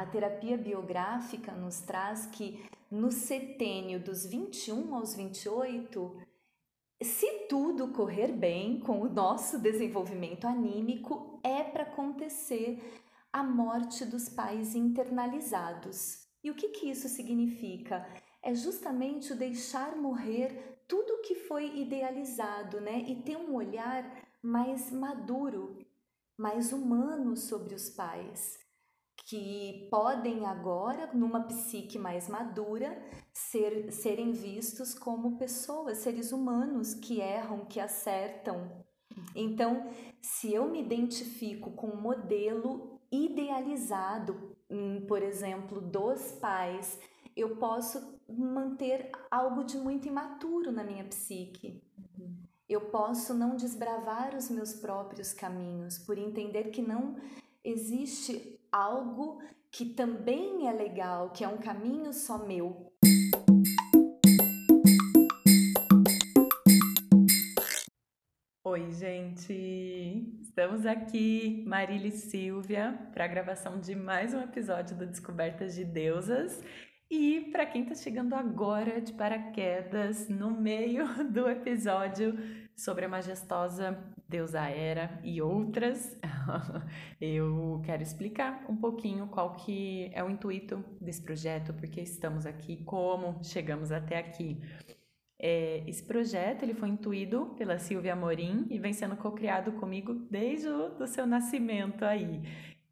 A terapia biográfica nos traz que no setênio dos 21 aos 28, se tudo correr bem com o nosso desenvolvimento anímico, é para acontecer a morte dos pais internalizados. E o que, que isso significa? É justamente o deixar morrer tudo que foi idealizado, né? E ter um olhar mais maduro, mais humano sobre os pais, que podem agora, numa psique mais madura, ser, serem vistos como pessoas, seres humanos que erram, que acertam. Então, se eu me identifico com um modelo idealizado, hum, por exemplo, dos pais, eu posso manter algo de muito imaturo na minha psique. Eu posso não desbravar os meus próprios caminhos por entender que não existe algo que também é legal, que é um caminho só meu. Oi, gente! Estamos aqui, Marília e Silvia, para a gravação de mais um episódio do Descobertas de Deusas. E para quem está chegando agora de paraquedas, no meio do episódio sobre a majestosa deusa Hera e outras, eu quero explicar um pouquinho qual que é o intuito desse projeto, porque estamos aqui, como chegamos até aqui. É, esse projeto ele foi intuído pela Silvia Amorim e vem sendo co-criado comigo desde o do seu nascimento aí.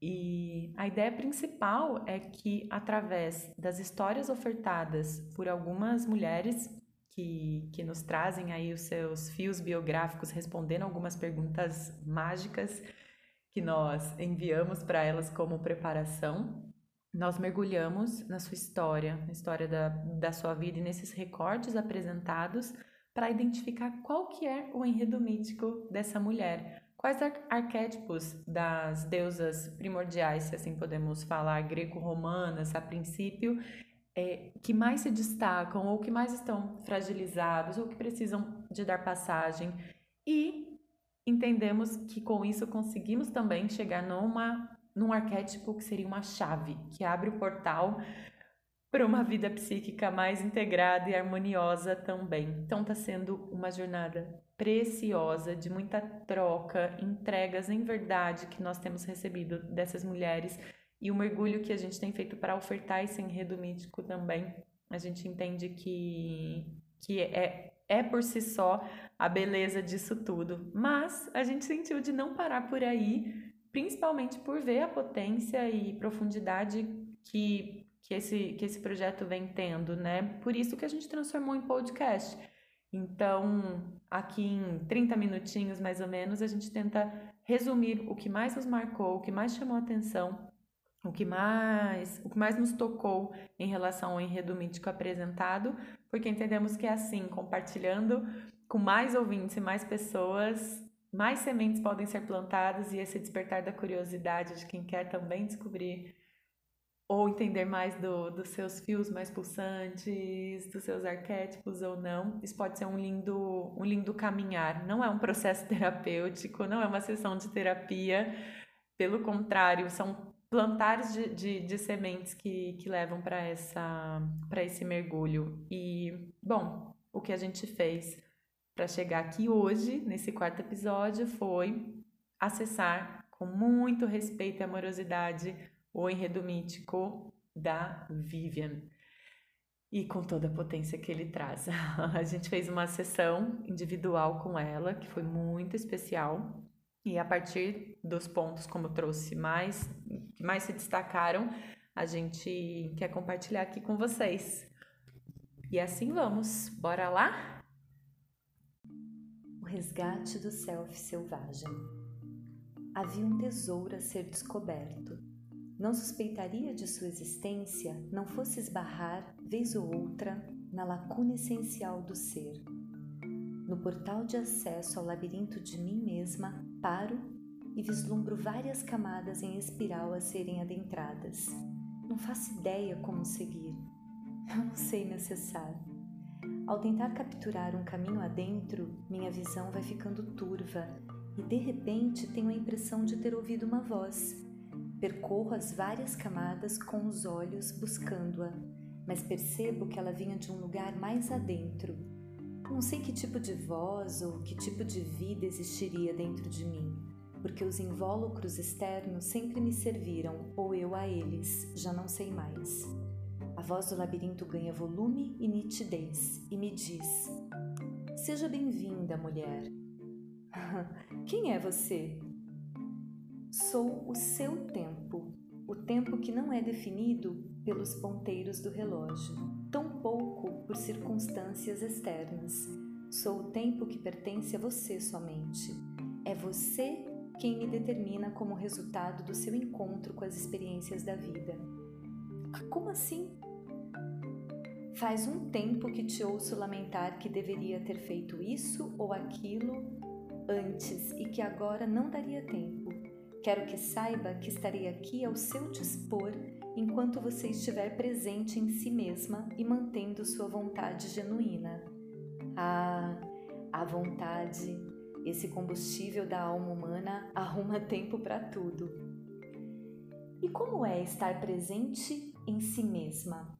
E a ideia principal é que, através das histórias ofertadas por algumas mulheres que, que nos trazem aí os seus fios biográficos respondendo algumas perguntas mágicas que nós enviamos para elas como preparação, nós mergulhamos na sua história, na história da, da sua vida e nesses recortes apresentados para identificar qual que é o enredo mítico dessa mulher. Quais ar arquétipos das deusas primordiais, se assim podemos falar, greco-romanas a princípio, é, que mais se destacam ou que mais estão fragilizados ou que precisam de dar passagem e entendemos que com isso conseguimos também chegar numa num arquétipo que seria uma chave, que abre o portal para uma vida psíquica mais integrada e harmoniosa também. Então está sendo uma jornada preciosa, de muita troca, entregas em verdade que nós temos recebido dessas mulheres e o mergulho que a gente tem feito para ofertar esse enredo mítico também. A gente entende que, que é, é por si só a beleza disso tudo, mas a gente sentiu de não parar por aí principalmente por ver a potência e profundidade que, que, esse, que esse projeto vem tendo, né? Por isso que a gente transformou em podcast. Então, aqui em 30 minutinhos mais ou menos, a gente tenta resumir o que mais nos marcou, o que mais chamou atenção, o que mais, o que mais nos tocou em relação ao enredo mítico apresentado, porque entendemos que é assim, compartilhando com mais ouvintes e mais pessoas, mais sementes podem ser plantadas e esse despertar da curiosidade de quem quer também descobrir ou entender mais do, dos seus fios mais pulsantes, dos seus arquétipos ou não. Isso pode ser um lindo, um lindo caminhar. Não é um processo terapêutico, não é uma sessão de terapia. Pelo contrário, são plantares de, de, de sementes que, que levam para esse mergulho. E, bom, o que a gente fez para chegar aqui hoje, nesse quarto episódio, foi acessar com muito respeito e amorosidade o enredo mítico da Vivian e com toda a potência que ele traz. A gente fez uma sessão individual com ela, que foi muito especial, e a partir dos pontos, como trouxe mais, que mais se destacaram, a gente quer compartilhar aqui com vocês. E assim vamos, bora lá? resgate do self selvagem. Havia um tesouro a ser descoberto. Não suspeitaria de sua existência não fosse esbarrar, vez ou outra, na lacuna essencial do ser. No portal de acesso ao labirinto de mim mesma, paro e vislumbro várias camadas em espiral a serem adentradas. Não faço ideia como seguir. Não sei me acessar. Ao tentar capturar um caminho adentro, minha visão vai ficando turva e de repente tenho a impressão de ter ouvido uma voz. Percorro as várias camadas com os olhos buscando-a, mas percebo que ela vinha de um lugar mais adentro. Não sei que tipo de voz ou que tipo de vida existiria dentro de mim, porque os invólucros externos sempre me serviram, ou eu a eles, já não sei mais. A voz do labirinto ganha volume e nitidez e me diz: Seja bem-vinda, mulher. Quem é você? Sou o seu tempo, o tempo que não é definido pelos ponteiros do relógio, tampouco por circunstâncias externas. Sou o tempo que pertence a você somente. É você quem me determina como resultado do seu encontro com as experiências da vida. Como assim? Faz um tempo que te ouço lamentar que deveria ter feito isso ou aquilo antes e que agora não daria tempo. Quero que saiba que estarei aqui ao seu dispor enquanto você estiver presente em si mesma e mantendo sua vontade genuína. Ah, a vontade, esse combustível da alma humana arruma tempo para tudo. E como é estar presente em si mesma?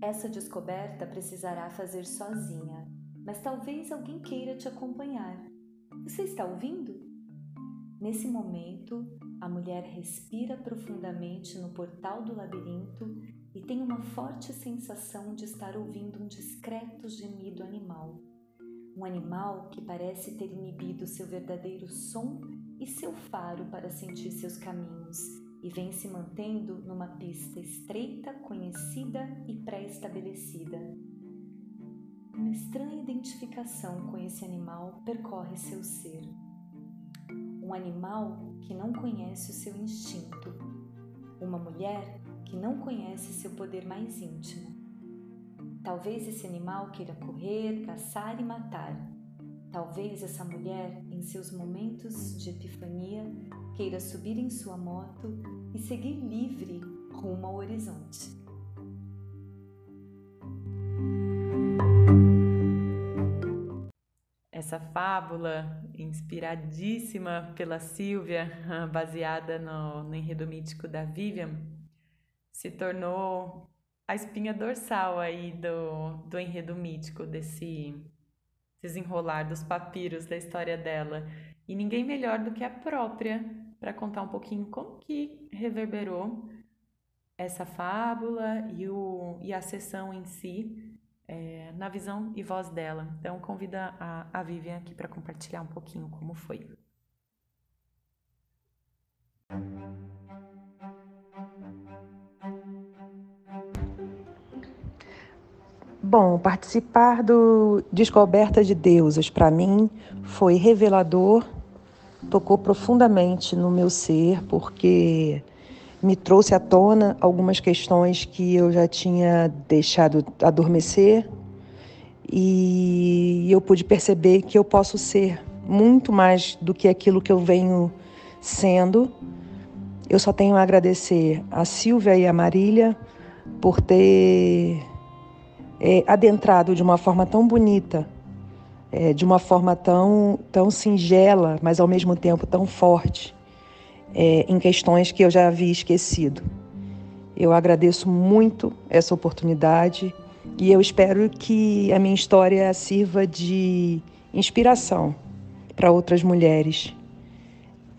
Essa descoberta precisará fazer sozinha, mas talvez alguém queira te acompanhar. Você está ouvindo? Nesse momento, a mulher respira profundamente no portal do labirinto e tem uma forte sensação de estar ouvindo um discreto gemido animal. Um animal que parece ter inibido seu verdadeiro som e seu faro para sentir seus caminhos e vem se mantendo numa pista estreita, conhecida e pré-estabelecida. Uma estranha identificação com esse animal percorre seu ser. Um animal que não conhece o seu instinto. Uma mulher que não conhece seu poder mais íntimo. Talvez esse animal queira correr, caçar e matar. Talvez essa mulher, em seus momentos de epifania, queira subir em sua moto e seguir livre rumo ao horizonte. Essa fábula, inspiradíssima pela Silvia, baseada no, no enredo mítico da Vivian, se tornou a espinha dorsal aí do, do enredo mítico, desse desenrolar dos papiros da história dela. E ninguém melhor do que a própria para contar um pouquinho como que reverberou essa fábula e, o, e a sessão em si é, na visão e voz dela. Então, convida a, a Vivian aqui para compartilhar um pouquinho como foi. Bom, participar do Descoberta de Deuses para mim foi revelador tocou profundamente no meu ser, porque me trouxe à tona algumas questões que eu já tinha deixado adormecer e eu pude perceber que eu posso ser muito mais do que aquilo que eu venho sendo. Eu só tenho a agradecer a Silvia e a Marília por ter é, adentrado de uma forma tão bonita é, de uma forma tão, tão singela, mas ao mesmo tempo tão forte, é, em questões que eu já havia esquecido. Eu agradeço muito essa oportunidade e eu espero que a minha história sirva de inspiração para outras mulheres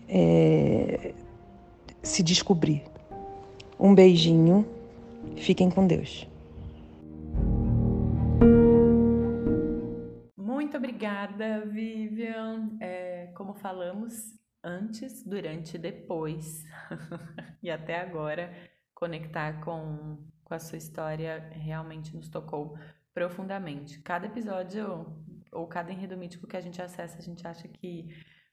é, se descobrir. Um beijinho, fiquem com Deus. Muito obrigada, Vivian. É, como falamos antes, durante e depois, e até agora, conectar com, com a sua história realmente nos tocou profundamente. Cada episódio ou cada enredo mítico que a gente acessa, a gente acha que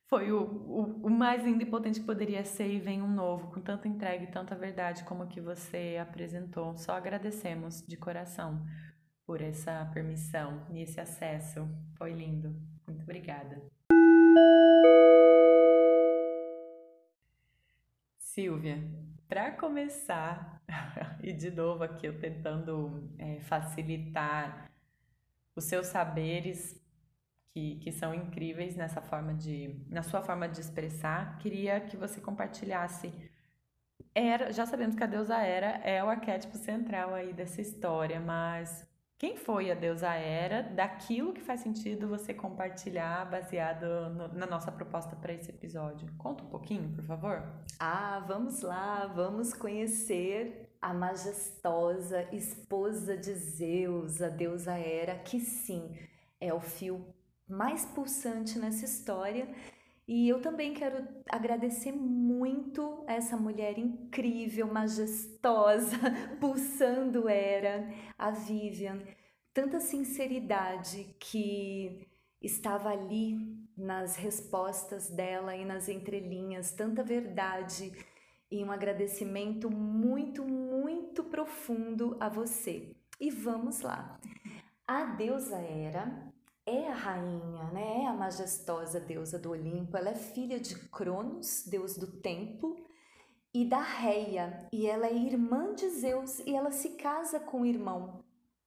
foi o, o, o, mais lindo e potente que poderia ser e vem um novo, com tanta entrega e tanta verdade como que você apresentou. Só agradecemos de coração por essa permissão e esse acesso. Foi lindo. Muito obrigada. Silvia, para começar, e de novo aqui eu tentando é, facilitar os seus saberes que, que são incríveis nessa forma de, na sua forma de expressar, queria que você compartilhasse. Era, já sabemos que a deusa Hera é o arquétipo central aí dessa história, mas quem foi a deusa Hera? Daquilo que faz sentido você compartilhar baseado no, na nossa proposta para esse episódio. Conta um pouquinho, por favor. Ah, vamos lá, vamos conhecer a majestosa esposa de Zeus, a deusa Hera, que sim, é o fio mais pulsante nessa história e eu também quero agradecer muito essa mulher incrível, majestosa, pulsando era, a Vivian. Tanta sinceridade que estava ali nas respostas dela e nas entrelinhas, tanta verdade e um agradecimento muito, muito profundo a você. E vamos lá. A deusa Era é a rainha, né? É a majestosa deusa do Olimpo. Ela é filha de Cronos, deus do tempo, e da Reia, e ela é irmã de Zeus e ela se casa com o irmão.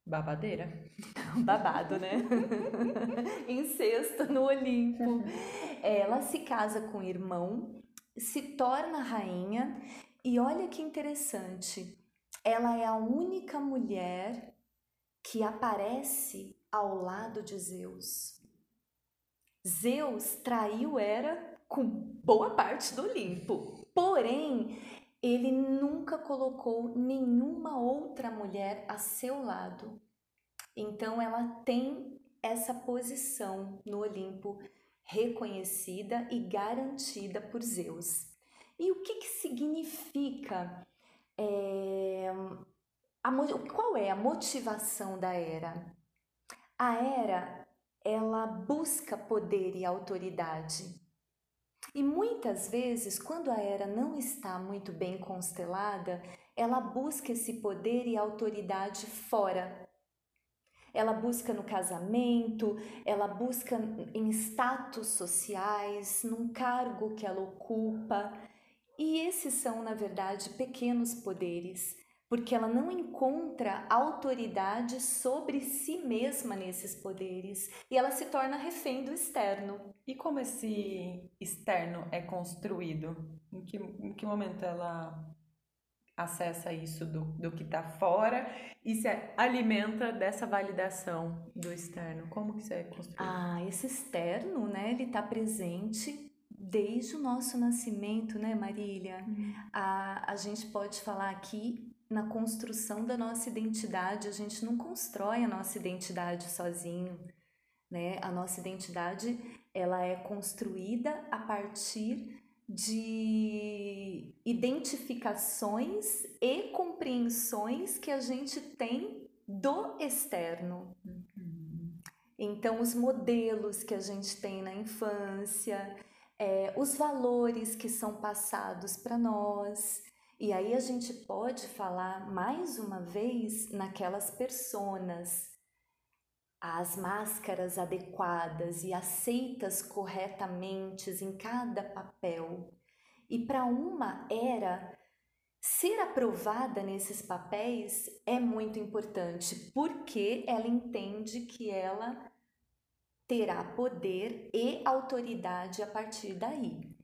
Babadeira. Babado, né? Incesto no Olimpo. Ela se casa com o irmão, se torna rainha e olha que interessante. Ela é a única mulher que aparece ao lado de Zeus. Zeus traiu Hera com boa parte do Olimpo, porém ele nunca colocou nenhuma outra mulher a seu lado. Então ela tem essa posição no Olimpo reconhecida e garantida por Zeus. E o que, que significa? É, a, qual é a motivação da Hera? A era, ela busca poder e autoridade. E muitas vezes, quando a era não está muito bem constelada, ela busca esse poder e autoridade fora. Ela busca no casamento, ela busca em status sociais, num cargo que ela ocupa. E esses são, na verdade, pequenos poderes porque ela não encontra autoridade sobre si mesma nesses poderes e ela se torna refém do externo. E como esse externo é construído? Em que, em que momento ela acessa isso do, do que está fora e se alimenta dessa validação do externo? Como que isso é construído? Ah, esse externo, né, ele está presente desde o nosso nascimento, né, Marília? Uhum. A, a gente pode falar aqui na construção da nossa identidade. A gente não constrói a nossa identidade sozinho, né? A nossa identidade ela é construída a partir de identificações e compreensões que a gente tem do externo. Então, os modelos que a gente tem na infância, é, os valores que são passados para nós, e aí a gente pode falar mais uma vez naquelas personas, as máscaras adequadas e aceitas corretamente em cada papel. E para uma era, ser aprovada nesses papéis é muito importante, porque ela entende que ela terá poder e autoridade a partir daí.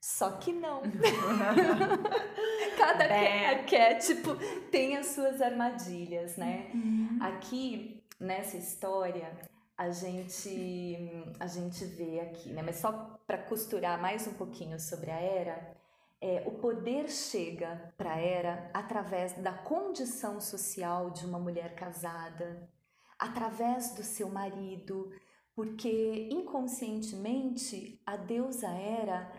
Só que não. Cada arquétipo tem as suas armadilhas, né? Uhum. Aqui nessa história a gente a gente vê aqui, né? Mas só para costurar mais um pouquinho sobre a era, é, o poder chega para a era através da condição social de uma mulher casada, através do seu marido, porque inconscientemente a deusa Era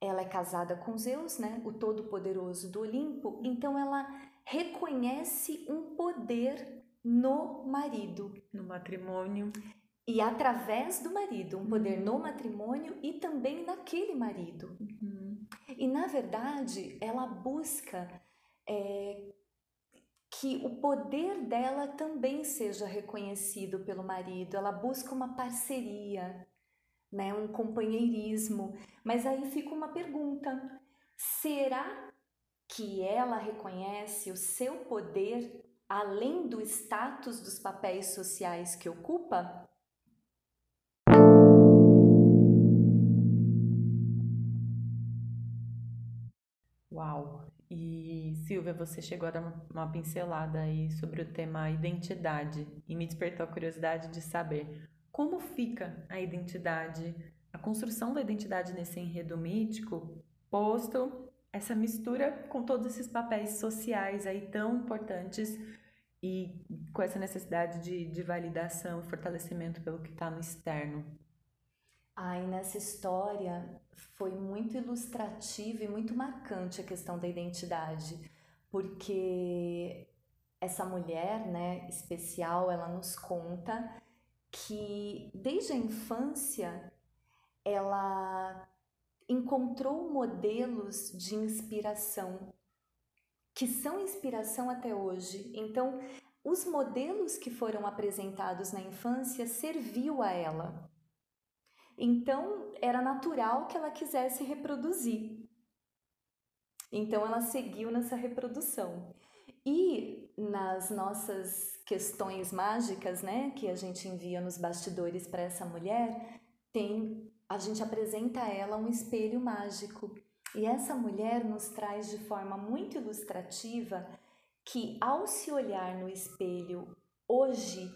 ela é casada com Zeus, né, o todo-poderoso do Olimpo, então ela reconhece um poder no marido, no matrimônio. E através do marido, um poder no matrimônio e também naquele marido. Uhum. E na verdade, ela busca é, que o poder dela também seja reconhecido pelo marido, ela busca uma parceria né, um companheirismo. Mas aí fica uma pergunta: será que ela reconhece o seu poder além do status dos papéis sociais que ocupa? Uau! E Silvia, você chegou a dar uma, uma pincelada aí sobre o tema identidade e me despertou a curiosidade de saber como fica a identidade, a construção da identidade nesse enredo mítico, posto essa mistura com todos esses papéis sociais aí tão importantes e com essa necessidade de, de validação e fortalecimento pelo que está no externo. Ai, nessa história foi muito ilustrativa e muito marcante a questão da identidade, porque essa mulher, né, especial, ela nos conta que desde a infância ela encontrou modelos de inspiração que são inspiração até hoje. Então, os modelos que foram apresentados na infância serviu a ela. Então, era natural que ela quisesse reproduzir. Então, ela seguiu nessa reprodução. E nas nossas questões mágicas, né, que a gente envia nos bastidores para essa mulher, tem a gente apresenta a ela um espelho mágico. E essa mulher nos traz de forma muito ilustrativa que ao se olhar no espelho hoje,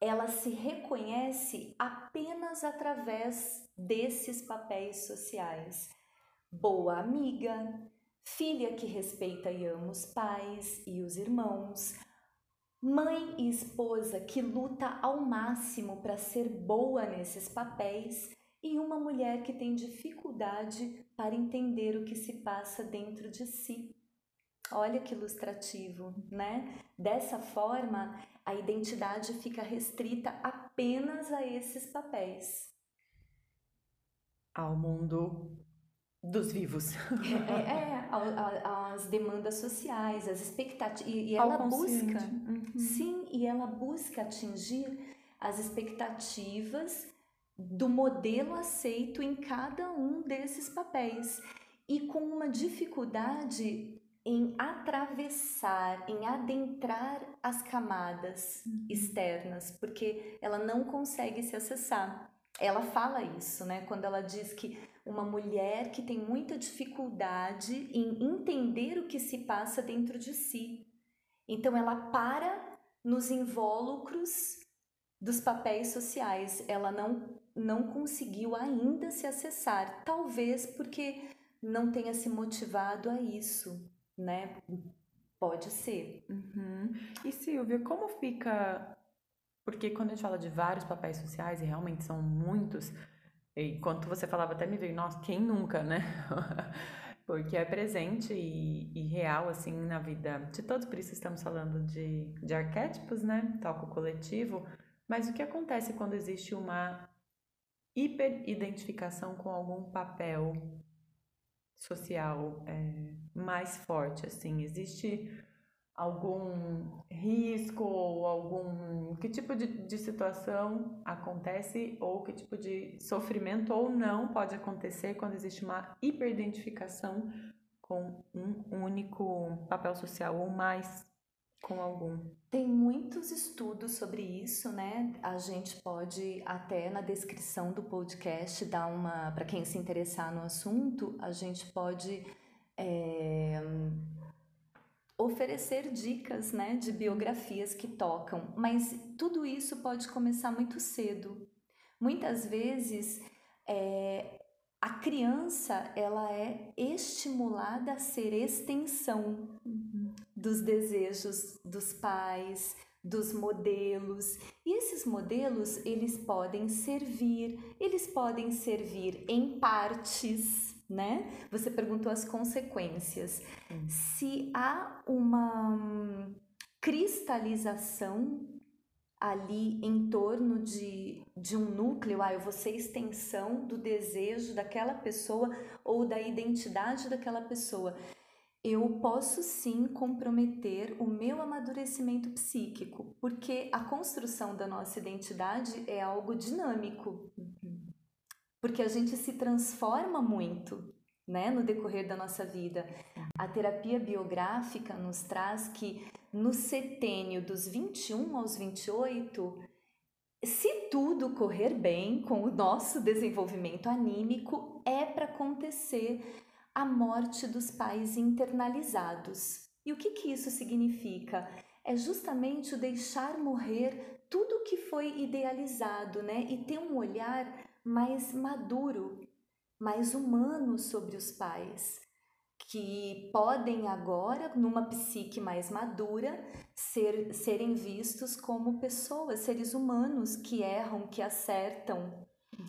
ela se reconhece apenas através desses papéis sociais. Boa amiga, filha que respeita e ama os pais e os irmãos, mãe e esposa que luta ao máximo para ser boa nesses papéis e uma mulher que tem dificuldade para entender o que se passa dentro de si. Olha que ilustrativo, né? Dessa forma, a identidade fica restrita apenas a esses papéis. Ao mundo dos vivos. É, é as demandas sociais, as expectativas. E, e ela busca. Uhum. Sim, e ela busca atingir as expectativas do modelo aceito em cada um desses papéis e com uma dificuldade em atravessar, em adentrar as camadas uhum. externas, porque ela não consegue se acessar. Ela fala isso, né? Quando ela diz que uma mulher que tem muita dificuldade em entender o que se passa dentro de si. Então ela para nos invólucros dos papéis sociais. Ela não não conseguiu ainda se acessar, talvez porque não tenha se motivado a isso, né? Pode ser. Uhum. E Silvia, como fica? Porque quando a gente fala de vários papéis sociais, e realmente são muitos, e quando você falava até me veio, nossa, quem nunca, né? Porque é presente e, e, real, assim, na vida de todos, por isso estamos falando de, de arquétipos, né? Toco coletivo. Mas o que acontece quando existe uma hiperidentificação com algum papel social é, mais forte, assim, existe algum risco ou algum que tipo de, de situação acontece ou que tipo de sofrimento ou não pode acontecer quando existe uma hiperidentificação com um único papel social ou mais com algum. Tem muitos estudos sobre isso, né? A gente pode até na descrição do podcast dar uma, para quem se interessar no assunto, a gente pode é, oferecer dicas, né, de biografias que tocam. Mas tudo isso pode começar muito cedo. Muitas vezes é, a criança ela é estimulada a ser extensão dos desejos dos pais, dos modelos. E esses modelos, eles podem servir, eles podem servir em partes, né? Você perguntou as consequências. Uhum. Se há uma hum, cristalização ali em torno de, de um núcleo, ah, eu vou ser extensão do desejo daquela pessoa ou da identidade daquela pessoa. Eu posso sim comprometer o meu amadurecimento psíquico, porque a construção da nossa identidade é algo dinâmico. Porque a gente se transforma muito, né, no decorrer da nossa vida. A terapia biográfica nos traz que no setênio dos 21 aos 28, se tudo correr bem com o nosso desenvolvimento anímico, é para acontecer a morte dos pais internalizados. E o que, que isso significa? É justamente o deixar morrer tudo que foi idealizado, né? E ter um olhar mais maduro, mais humano sobre os pais, que podem agora, numa psique mais madura, ser, serem vistos como pessoas, seres humanos que erram, que acertam.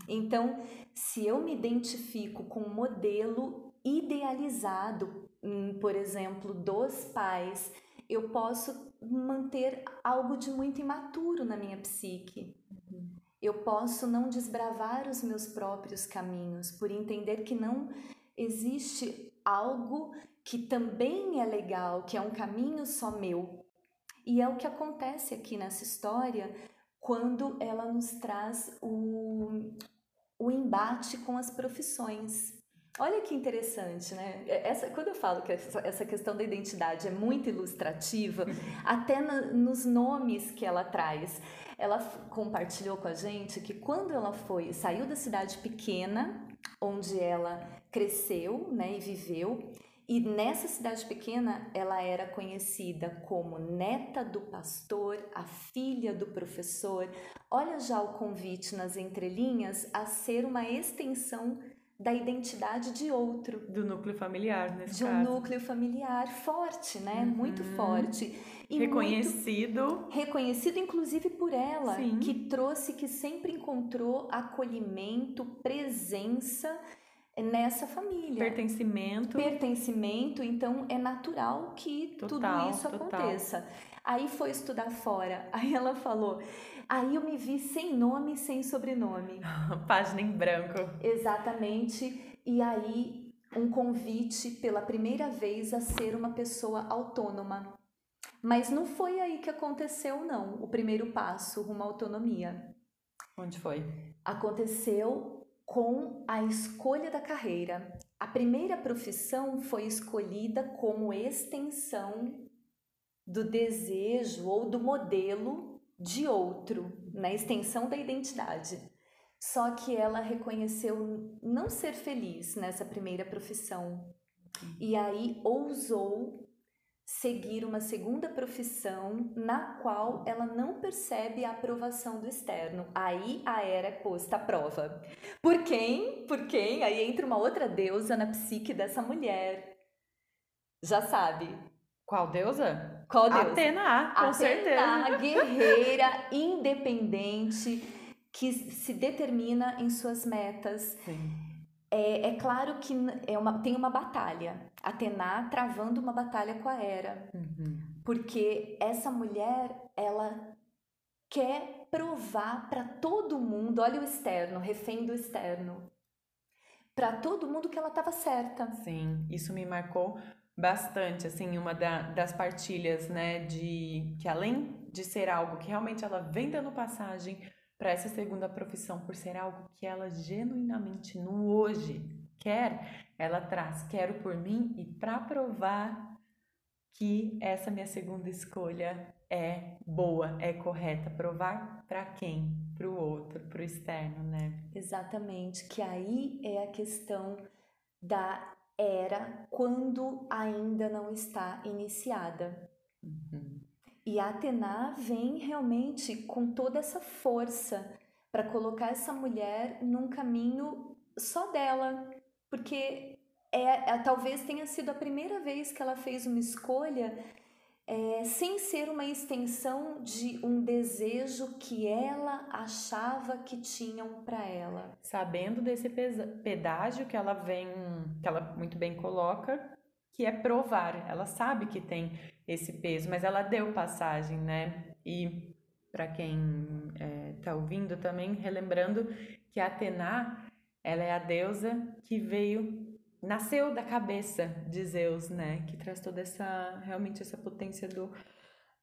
Então, se eu me identifico com um modelo idealizado, hum, por exemplo, dos pais, eu posso manter algo de muito imaturo na minha psique. Eu posso não desbravar os meus próprios caminhos por entender que não existe algo que também é legal, que é um caminho só meu. E é o que acontece aqui nessa história quando ela nos traz o, o embate com as profissões. Olha que interessante, né? É, essa, quando eu falo que essa, questão da identidade é muito ilustrativa, até nos nomes que ela traz. Ela compartilhou com a gente que quando ela foi, saiu da cidade pequena, onde ela cresceu né, e viveu, e nessa cidade pequena ela era conhecida como neta do pastor, a filha do professor. Olha já o convite nas entrelinhas a ser uma extensão da identidade de outro. Do núcleo familiar, nesse de caso. Um núcleo familiar forte, né? Uhum. Muito forte. E reconhecido. Muito reconhecido, inclusive, por ela, Sim. que trouxe, que sempre encontrou acolhimento, presença nessa família. Pertencimento. Pertencimento, então é natural que total, tudo isso aconteça. Aí foi estudar fora. Aí ela falou: Aí eu me vi sem nome, sem sobrenome. Página em branco. Exatamente. E aí um convite pela primeira vez a ser uma pessoa autônoma. Mas não foi aí que aconteceu, não, o primeiro passo rumo à autonomia. Onde foi? Aconteceu com a escolha da carreira. A primeira profissão foi escolhida como extensão do desejo ou do modelo de outro, na extensão da identidade. Só que ela reconheceu não ser feliz nessa primeira profissão e aí ousou seguir uma segunda profissão na qual ela não percebe a aprovação do externo. Aí a era é posta à prova. Por quem? Por quem? Aí entra uma outra deusa na psique dessa mulher. Já sabe. Qual deusa? Qual? Atena, com Atena, certeza. guerreira, independente, que se determina em suas metas. É, é, claro que é uma, tem uma batalha. Atena travando uma batalha com a Hera. Uhum. Porque essa mulher, ela quer provar para todo mundo, olha o externo, refém do externo, para todo mundo que ela estava certa. Sim, isso me marcou bastante, assim, uma da, das partilhas, né, de que além de ser algo que realmente ela vem dando passagem para essa segunda profissão, por ser algo que ela genuinamente no hoje quer, ela traz quero por mim e para provar que essa minha segunda escolha é boa, é correta, provar para quem? Para o outro, para o externo, né? Exatamente, que aí é a questão da era quando ainda não está iniciada. Uhum. E a Atena vem realmente com toda essa força para colocar essa mulher num caminho só dela, porque é, é, talvez tenha sido a primeira vez que ela fez uma escolha é, sem ser uma extensão de um desejo que ela achava que tinham para ela. Sabendo desse pedágio que ela vem, que ela muito bem coloca, que é provar. Ela sabe que tem esse peso, mas ela deu passagem, né? E para quem está é, ouvindo também, relembrando que Atena, ela é a deusa que veio nasceu da cabeça de Zeus, né? Que traz toda essa, realmente essa potência do,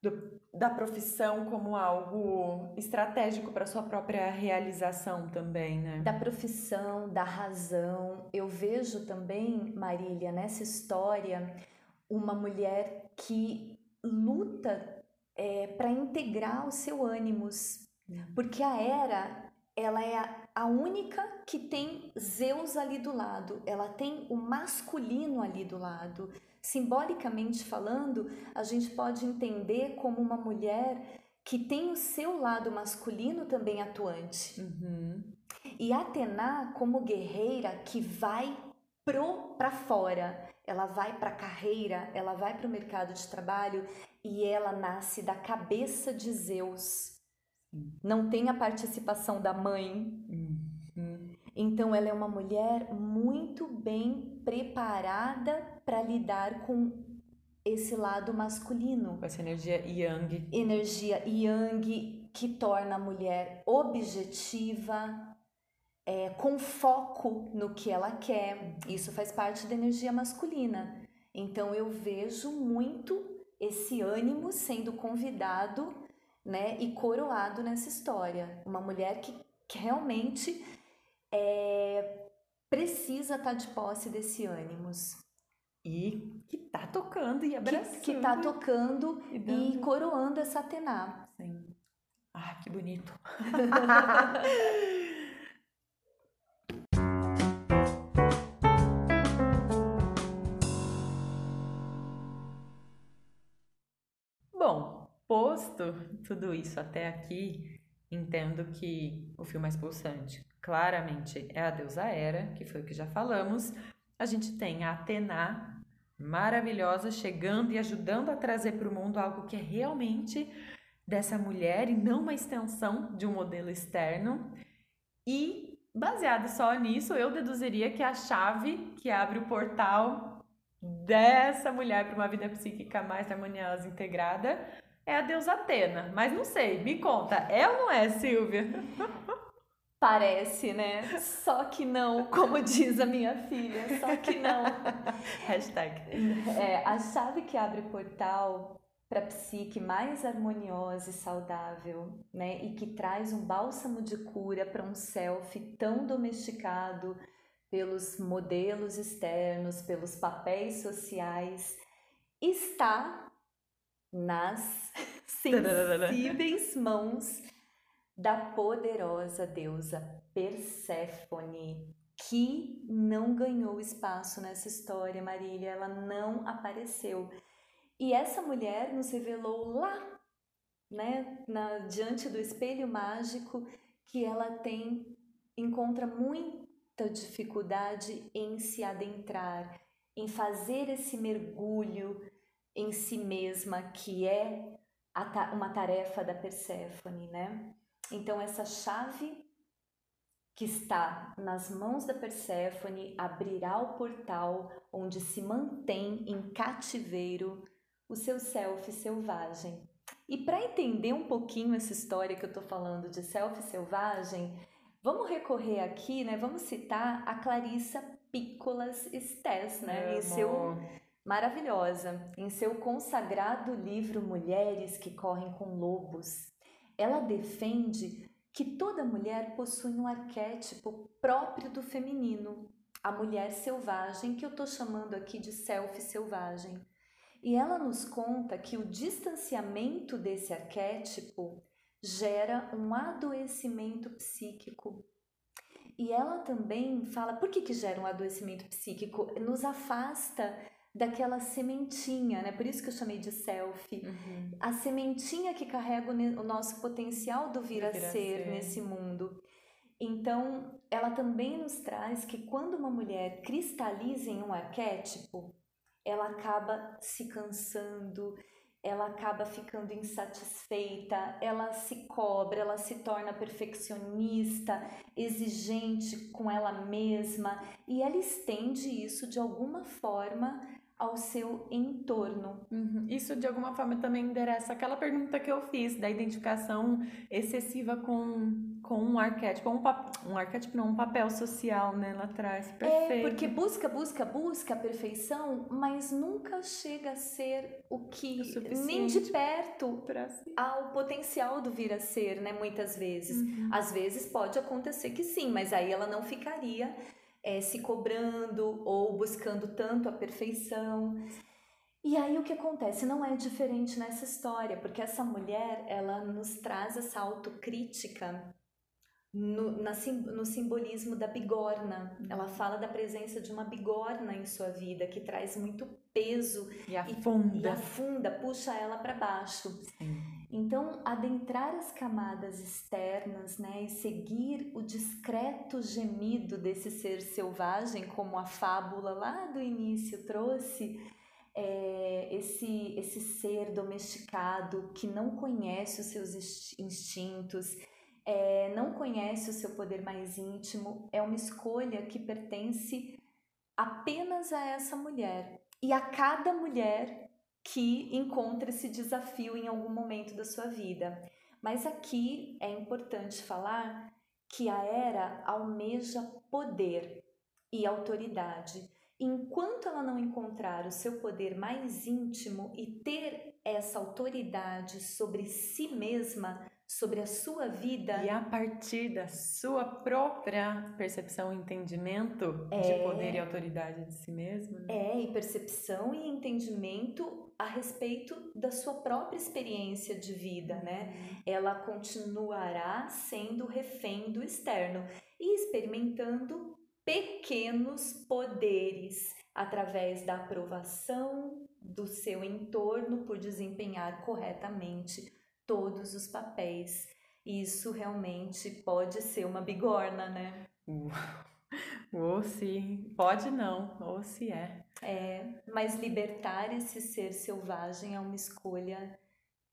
do da profissão como algo estratégico para sua própria realização também, né? Da profissão, da razão. Eu vejo também, Marília, nessa história, uma mulher que luta é, para integrar o seu ânimos, porque a Era ela é a única que tem Zeus ali do lado, ela tem o masculino ali do lado. Simbolicamente falando, a gente pode entender como uma mulher que tem o seu lado masculino também atuante. Uhum. E Atena como guerreira que vai pro para fora, ela vai para a carreira, ela vai para o mercado de trabalho e ela nasce da cabeça de Zeus. Não tem a participação da mãe. Então ela é uma mulher muito bem preparada para lidar com esse lado masculino. Com essa energia yang. Energia yang que torna a mulher objetiva, é, com foco no que ela quer. Isso faz parte da energia masculina. Então eu vejo muito esse ânimo sendo convidado né, e coroado nessa história. Uma mulher que realmente é, precisa estar tá de posse desse ânimos. E que tá tocando e abraçando. Que, que tá tocando e, dando... e coroando essa Atena. Sim. Ah, que bonito. Bom, posto tudo isso até aqui, entendo que o fio mais pulsante claramente é a deusa Hera, que foi o que já falamos. A gente tem a Atena, maravilhosa, chegando e ajudando a trazer para o mundo algo que é realmente dessa mulher e não uma extensão de um modelo externo. E baseado só nisso, eu deduziria que a chave que abre o portal dessa mulher para uma vida psíquica mais harmoniosa, integrada, é a deusa Atena. Mas não sei, me conta, é ou não é, Silvia? Parece, né? Só que não, como diz a minha filha, só que não. Hashtag. É, a chave que abre portal para a psique mais harmoniosa e saudável, né? E que traz um bálsamo de cura para um self tão domesticado, pelos modelos externos, pelos papéis sociais, está nas sensíveis mãos da poderosa deusa Perséfone, que não ganhou espaço nessa história, Marília, ela não apareceu. E essa mulher nos revelou lá, né, na, diante do espelho mágico, que ela tem encontra muita dificuldade em se adentrar, em fazer esse mergulho em si mesma, que é uma tarefa da Perséfone, né? Então essa chave que está nas mãos da Perséfone abrirá o portal onde se mantém em cativeiro o seu self selvagem. E para entender um pouquinho essa história que eu estou falando de self selvagem, Vamos recorrer aqui, né? Vamos citar a Clarissa Piccolas Estés, né? Em seu maravilhosa, em seu consagrado livro Mulheres que correm com lobos. Ela defende que toda mulher possui um arquétipo próprio do feminino, a mulher selvagem, que eu estou chamando aqui de self selvagem. E ela nos conta que o distanciamento desse arquétipo gera um adoecimento psíquico. E ela também fala, por que, que gera um adoecimento psíquico? Nos afasta daquela sementinha, né? Por isso que eu chamei de self. Uhum. A sementinha que carrega o nosso potencial do vir, a, vir ser, ser nesse mundo. Então, ela também nos traz que quando uma mulher cristaliza em um arquétipo, ela acaba se cansando, ela acaba ficando insatisfeita, ela se cobra, ela se torna perfeccionista, exigente com ela mesma e ela estende isso de alguma forma ao seu entorno. Uhum. Isso de alguma forma também endereça aquela pergunta que eu fiz da identificação excessiva com, com um arquétipo, um, um arquétipo não, um papel social, né, lá atrás. É, Perfeito. É, porque busca, busca, busca a perfeição, mas nunca chega a ser o que, o nem de perto ao potencial do vir a ser, né, muitas vezes. Uhum. Às vezes pode acontecer que sim, mas aí ela não ficaria é, se cobrando ou buscando tanto a perfeição. E aí o que acontece não é diferente nessa história, porque essa mulher, ela nos traz essa autocrítica no, na, no simbolismo da bigorna. Uhum. Ela fala da presença de uma bigorna em sua vida que traz muito peso e afunda, e, e afunda puxa ela para baixo. Sim. Então, adentrar as camadas externas né, e seguir o discreto gemido desse ser selvagem, como a fábula lá do início trouxe, é, esse, esse ser domesticado que não conhece os seus instintos, é, não conhece o seu poder mais íntimo, é uma escolha que pertence apenas a essa mulher. E a cada mulher que encontra esse desafio em algum momento da sua vida. Mas aqui é importante falar que a era almeja poder e autoridade. Enquanto ela não encontrar o seu poder mais íntimo e ter essa autoridade sobre si mesma, sobre a sua vida. E a partir da sua própria percepção e entendimento é, de poder e autoridade de si mesma. Né? É, e percepção e entendimento a respeito da sua própria experiência de vida, né? Ela continuará sendo refém do externo e experimentando pequenos poderes através da aprovação do seu entorno por desempenhar corretamente todos os papéis. Isso realmente pode ser uma bigorna, né? Ou se pode não, ou se é. É, mas libertar esse ser selvagem é uma escolha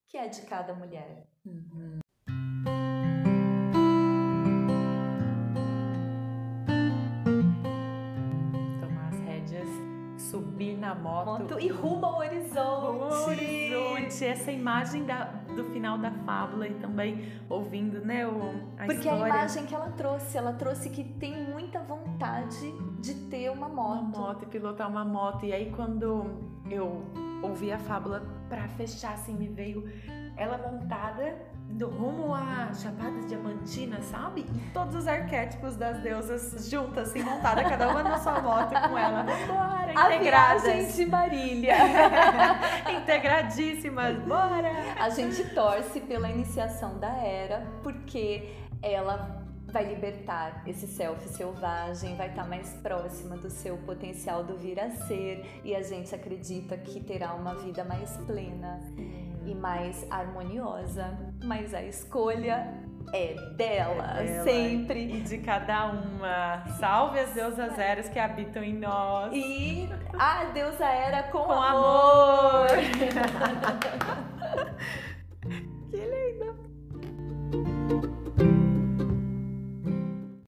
que é de cada mulher. Uhum. Tomar as rédeas, subir na moto. moto e rumo ao horizonte. Rumo ao horizonte. Essa imagem da, do final da fábula e também ouvindo, né, o, a Porque história. a imagem que ela trouxe, ela trouxe que tem muita vontade de ter uma moto. Uma moto e pilotar uma moto. E aí quando eu ouvi a fábula para fechar, assim, me veio ela montada do rumo a Chapada Diamantina, sabe? E todos os arquétipos das deusas juntas, assim, montada, cada uma na sua moto com ela. Bora, integradas. A Marília. Integradíssimas, bora! A gente torce pela iniciação da Era, porque ela vai libertar esse self selvagem, vai estar mais próxima do seu potencial do vir a ser e a gente acredita que terá uma vida mais plena e mais harmoniosa. Mas a escolha é dela, é dela, sempre. E de cada uma. Salve as deusas eras que habitam em nós. E a deusa era com, com amor. amor. que linda.